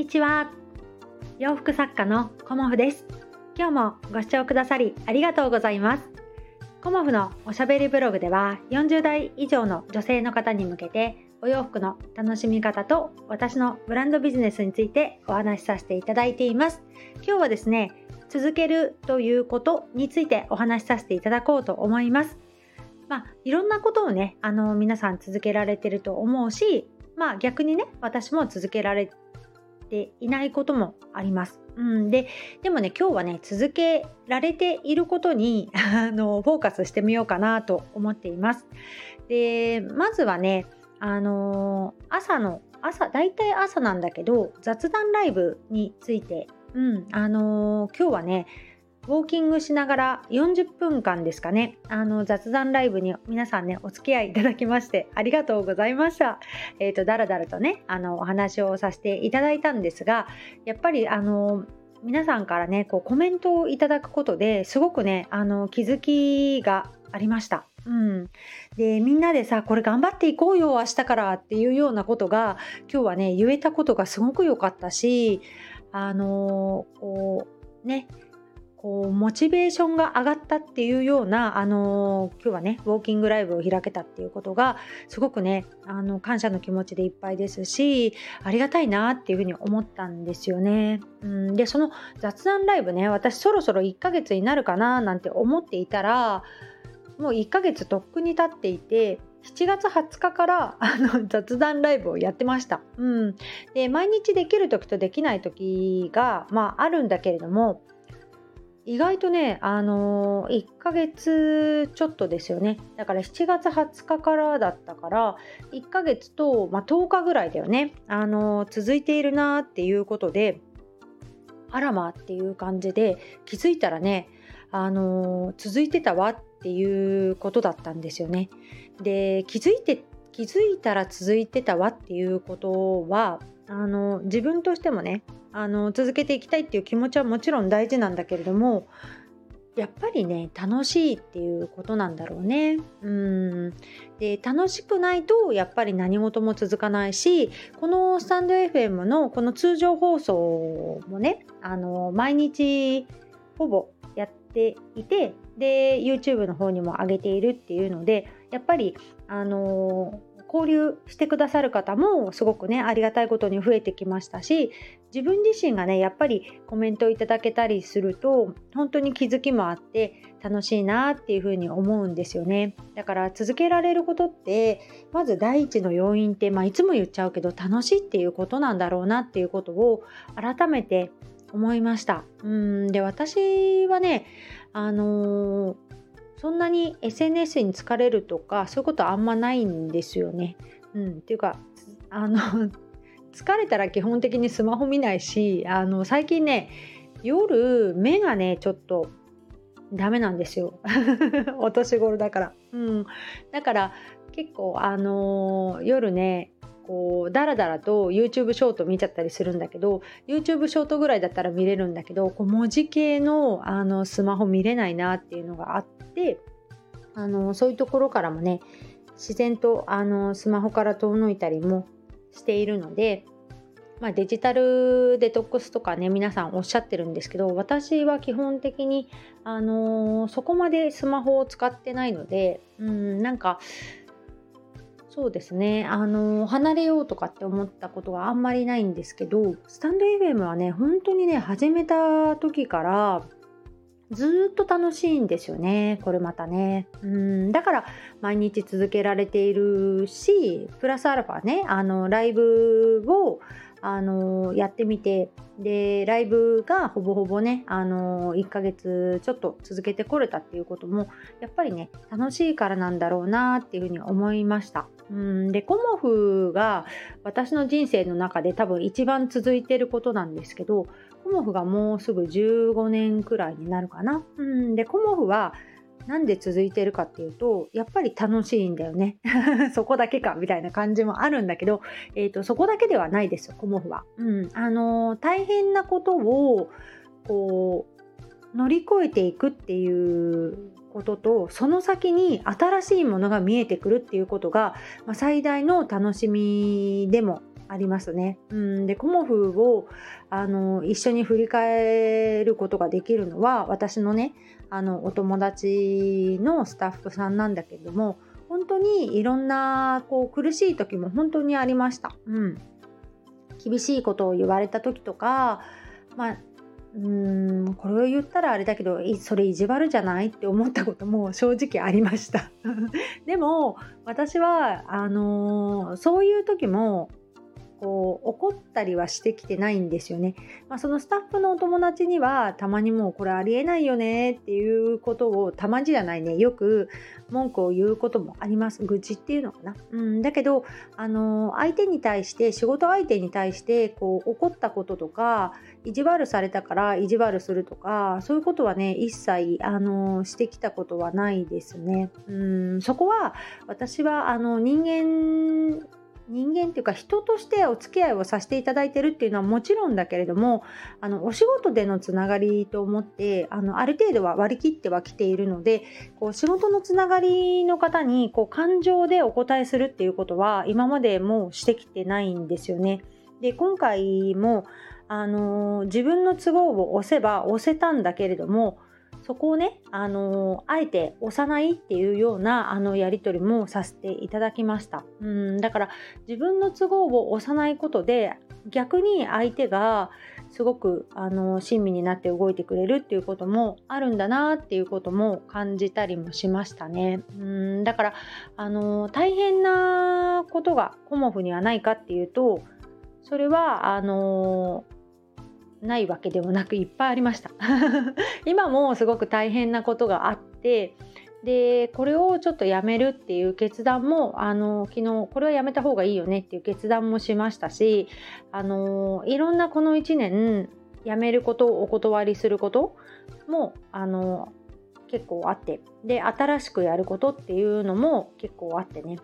にちは。洋服作家のコモフです。今日もご視聴くださりありがとうございます。コモフのおしゃべりブログでは40代以上の女性の方に向けてお洋服の楽しみ方と私のブランドビジネスについてお話しさせていただいています。今日はですね続けるということについてお話しさせていただこうと思います。まあ、いろんなことをねあの皆さん続けられてると思うしまあ逆にね私も続けられていないこともあります。うん、ででもね今日はね続けられていることに あのフォーカスしてみようかなと思っています。でまずはねあの朝の朝大体朝なんだけど雑談ライブについて、うんあの今日はねウォーキングしながら40分間ですかね、あの雑談ライブに皆さんね、お付き合いいただきましてありがとうございました。えっ、ー、と、だらだらとね、あの、お話をさせていただいたんですが、やっぱりあの、皆さんからね、こうコメントをいただくことですごくね、あの、気づきがありました。うん、でみんなでさこれ頑張っていこうよ明日からっていうようなことが今日はね言えたことがすごく良かったしあのー、こうねこうモチベーションが上がったっていうような、あの今日はねウォーキングライブを開けたっていうことがすごくねあの感謝の気持ちでいっぱいですしありがたいなっていうふうに思ったんですよね。うん、でその雑談ライブね私そろそろ1ヶ月になるかななんて思っていたらもう1ヶ月とっくに経っていて7月20日からあの雑談ライブをやってました。うん、で毎日できる時とできない時が、まあ、あるんだけれども意外とね、あのー、1ヶ月ちょっとですよね。だから7月20日からだったから、1ヶ月と、まあ、10日ぐらいだよね。あのー、続いているなっていうことで、あらまっていう感じで、気づいたらね、あのー、続いてたわっていうことだったんですよね。で、気づいて、気づいたら続いてたわっていうことは、あの自分としてもねあの続けていきたいっていう気持ちはもちろん大事なんだけれどもやっぱりね楽しいっていうことなんだろうね。うんで楽しくないとやっぱり何事も続かないしこのスタンド FM のこの通常放送もねあの毎日ほぼやっていてで YouTube の方にも上げているっていうのでやっぱりあの交流してくださる方もすごくねありがたいことに増えてきましたし自分自身がねやっぱりコメントいただけたりすると本当に気づきもあって楽しいなっていうふうに思うんですよね。だから続けられることってまず第一の要因って、まあ、いつも言っちゃうけど楽しいっていうことなんだろうなっていうことを改めて思いました。うんで私はねあのーそんなに SNS に疲れるとかそういうことあんまないんですよね。うん、っていうかあの 疲れたら基本的にスマホ見ないしあの最近ね夜目がねちょっとダメなんですよ お年頃だから。うん、だから結構あの夜ねこうダラダラと YouTube ショート見ちゃったりするんだけど YouTube ショートぐらいだったら見れるんだけどこう文字系のあのスマホ見れないなっていうのがあってあのそういうところからもね自然とあのスマホから遠のいたりもしているので、まあ、デジタルデトックスとかね皆さんおっしゃってるんですけど私は基本的に、あのそこまでスマホを使ってないのでうんなんかそうですね。あの離れようとかって思ったことがあんまりないんですけどスタンド FM はね本当にね始めた時からずっと楽しいんですよね。これまたね。うん。だから毎日続けられているしプラスアルファねあのライブをあのやってみて。でライブがほぼほぼねあの1ヶ月ちょっと続けてこれたっていうこともやっぱりね楽しいからなんだろうなっていうふうに思いました。うんでコモフが私の人生の中で多分一番続いてることなんですけどコモフがもうすぐ15年くらいになるかな。うんでコモフはなんで続いてるかっていうとやっぱり楽しいんだよね そこだけかみたいな感じもあるんだけど、えーと、そこだけではないですよコモフは。うんあのー、大変なことをこう乗り越えていくっていうこととその先に新しいものが見えてくるっていうことが、まあ、最大の楽しみでもありますね。うんでコモフをあの一緒に振り返ることができるのは私のねあのお友達のスタッフさんなんだけれども本当にいろんなこう苦しい時も本当にありました。うん、厳しいことを言われた時とか、まあ、うーんこれを言ったらあれだけどそれ意地悪じゃないって思ったことも正直ありました でも私はあのー、そういう時もこう怒ったりはしてきてないんですよね。まあ、そのスタッフのお友達にはたまにもうこれありえないよねっていうことをたまにじゃないねよく文句を言うこともあります愚痴っていうのかな。うん、だけどあの相手に対して仕事相手に対してこう怒ったこととか意地悪されたから意地悪するとかそういうことはね一切あのしてきたことはないですね。うんそこは私はあの人間人間っていうか人としてお付き合いをさせていただいてるっていうのはもちろんだけれどもあのお仕事でのつながりと思ってあのある程度は割り切ってはきているのでこう仕事のつながりの方にこう感情でお答えするっていうことは今までもしてきてないんですよね。で今回もあの自分の都合を押せば押せたんだけれどもそこをね、あのあえて押さないっていうようなあのやり取りもさせていただきました。うんだから自分の都合を押さないことで逆に相手がすごくあの親身になって動いてくれるっていうこともあるんだなっていうことも感じたりもしましたね。うんだからあの大変なことがコモフにはないかっていうとそれはあのないわけでもなくいっぱいありました。今もすごく大変なことがあってでこれをちょっとやめるっていう決断もあの昨日これはやめた方がいいよねっていう決断もしましたしあのいろんなこの1年やめることをお断りすることもあの結構あってで新しくやることっていうのも結構あってね。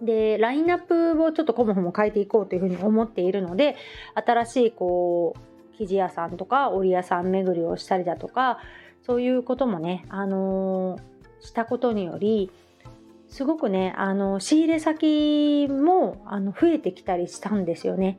でラインナップをちょっとコモフも変えていこうというふうに思っているので新しいこう生地屋さんとか織屋さん巡りをしたりだとかそういうこともね、あのー、したことによりすごくね、あの仕入れ先もあの増えてきたりしたんですよね。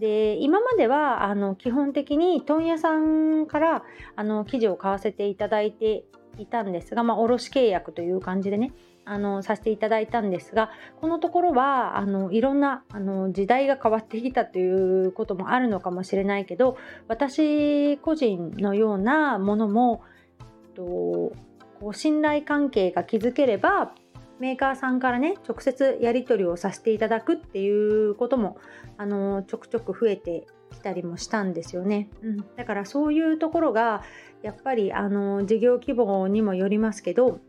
で今まではあの基本的に問屋さんからあの生地を買わせていただいていたんですが、まあ、卸契約という感じでねあのさせていただいたんですがこのところはあのいろんなあの時代が変わってきたということもあるのかもしれないけど私個人のようなものもとこう信頼関係が築ければメーカーさんからね直接やり取りをさせていただくっていうこともあのちょくちょく増えてきたりもしたんですよね、うん、だからそういうところがやっぱりあの事業規模にもよりますけど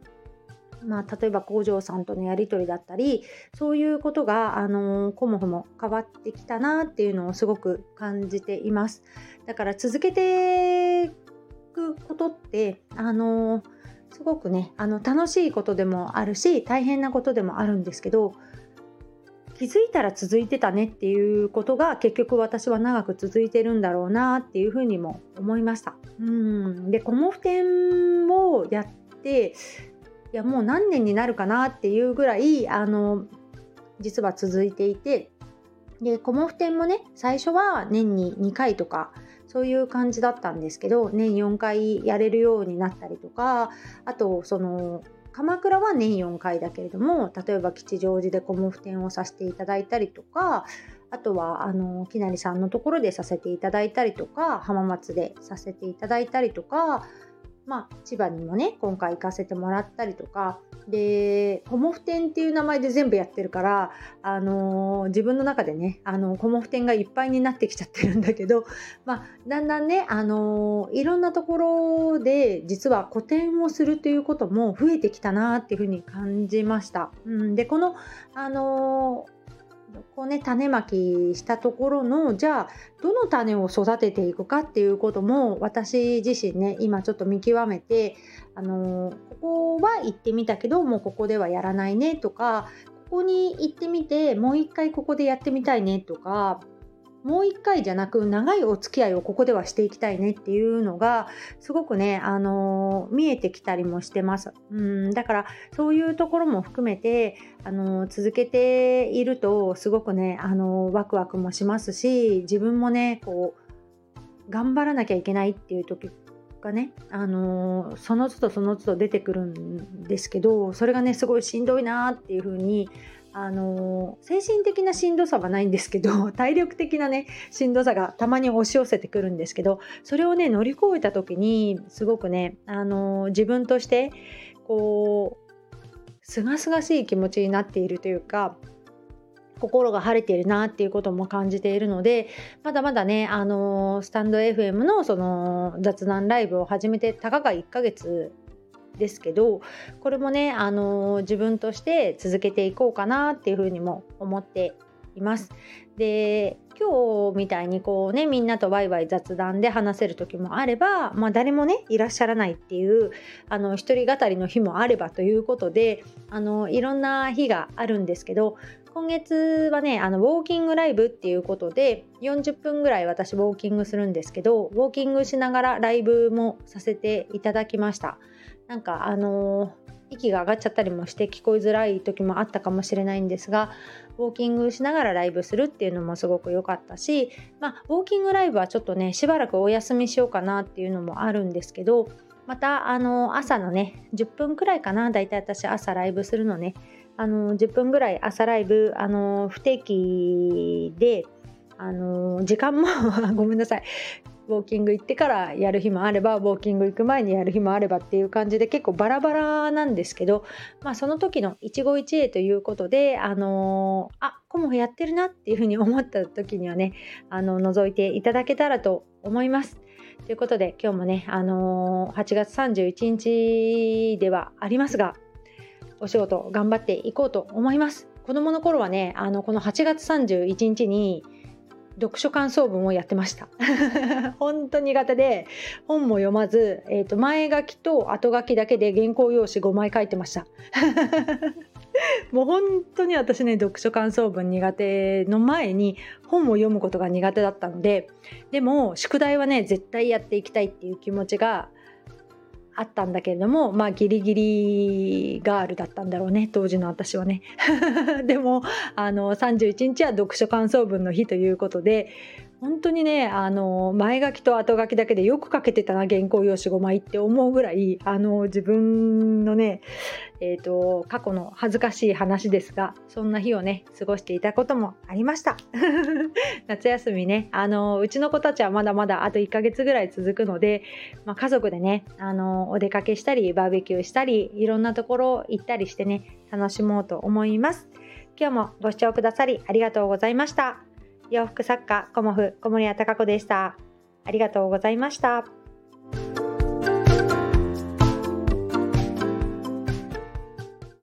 まあ、例えば工場さんとのやり取りだったりそういうことが、あのコモフも変わってきたなっていうのをすごく感じていますだから続けていくことって、あのすごくねあの楽しいことでもあるし大変なことでもあるんですけど気づいたら続いてたねっていうことが結局私は長く続いてるんだろうなっていうふうにも思いました。うんでコモフ展をやっていやもう何年になるかなっていうぐらいあの実は続いていてでコモフ展もね最初は年に2回とかそういう感じだったんですけど年4回やれるようになったりとかあとその鎌倉は年4回だけれども例えば吉祥寺でコモフ展をさせていただいたりとかあとはあのきなりさんのところでさせていただいたりとか浜松でさせていただいたりとかまあ、千葉にもね今回行かせてもらったりとかでコモフ展っていう名前で全部やってるから、あのー、自分の中でねあのコモフ展がいっぱいになってきちゃってるんだけど、まあ、だんだんね、あのー、いろんなところで実は個展をするということも増えてきたなっていうふうに感じました。うん、でこの、あのこうね種まきしたところのじゃあどの種を育てていくかっていうことも私自身ね今ちょっと見極めてあのここは行ってみたけどもうここではやらないねとかここに行ってみてもう一回ここでやってみたいねとかもう一回じゃなく長いお付き合いをここではしていきたいねっていうのがすごくね、あのー、見えてきたりもしてます。うんだからそういうところも含めて、あのー、続けているとすごくね、あのー、ワクワクもしますし自分もねこう頑張らなきゃいけないっていう時がね、あのその都度その都度出てくるんですけどそれがねすごいしんどいなっていう風にあの精神的なしんどさはないんですけど 体力的なねしんどさがたまに押し寄せてくるんですけどそれをね乗り越えた時にすごくねあの自分としてこうすがすがしい気持ちになっているというか心が晴れているなっていうことも感じているのでまだまだねあのスタンド FM のその雑談ライブを始めてたかが1ヶ月ですけどこれもね、あの自分として続けていこうかなっていうふうにも思っています。で今日みたいにこうねみんなとワイワイ雑談で話せる時もあれば、まあ、誰もねいらっしゃらないっていうあの一人語りの日もあればということであのいろんな日があるんですけど今月はねあのウォーキングライブっていうことで40分ぐらい私ウォーキングするんですけどウォーキングしながらライブもさせていただきました。なんかあの、息が上がっちゃったりもして聞こえづらい時もあったかもしれないんですがウォーキングしながらライブするっていうのもすごく良かったし、まあ、ウォーキングライブはちょっとねしばらくお休みしようかなっていうのもあるんですけどまたあの朝のね10分くらいかなだいたい私朝ライブするのね。あの10分ぐらい朝ライブあの不定期であの時間も ごめんなさい。ウォーキング行ってからやる日もあればウォーキング行く前にやる日もあればっていう感じで結構バラバラなんですけど、まあ、その時の一期一会ということであのー、あコモフやってるなっていうふうに思った時にはねあの覗いていただけたらと思います。ということで今日もね、あのー、8月31日ではありますがお仕事頑張っていこうと思います。子供の頃はねあのこの8月31日に読書感想文をやってました。本当苦手で本も読まず、えーと、前書きと後書きだけで原稿用紙5枚書いてました。もう本当に私ね読書感想文苦手の前に本を読むことが苦手だったのででも宿題はね絶対やっていきたいっていう気持ちがあったんだけれどもまあギリギリガールだったんだろうね当時の私はね。でもあの31日は読書感想文の日ということで本当にねあの前書きと後書きだけでよく書けてたな原稿用紙5枚って思うぐらいあの自分のねえーと、過去の恥ずかしい話ですがそんな日をね過ごしていたこともありました。夏休みねあのうちの子たちはまだまだあと1ヶ月ぐらい続くので、まあ、家族でねあのお出かけしたりバーベキューしたりいろんなところ行ったりしてね楽しもうと思います。今日もご視聴くださりありがとうございました。洋服作家コモフ小森屋隆子でしたありがとうございました。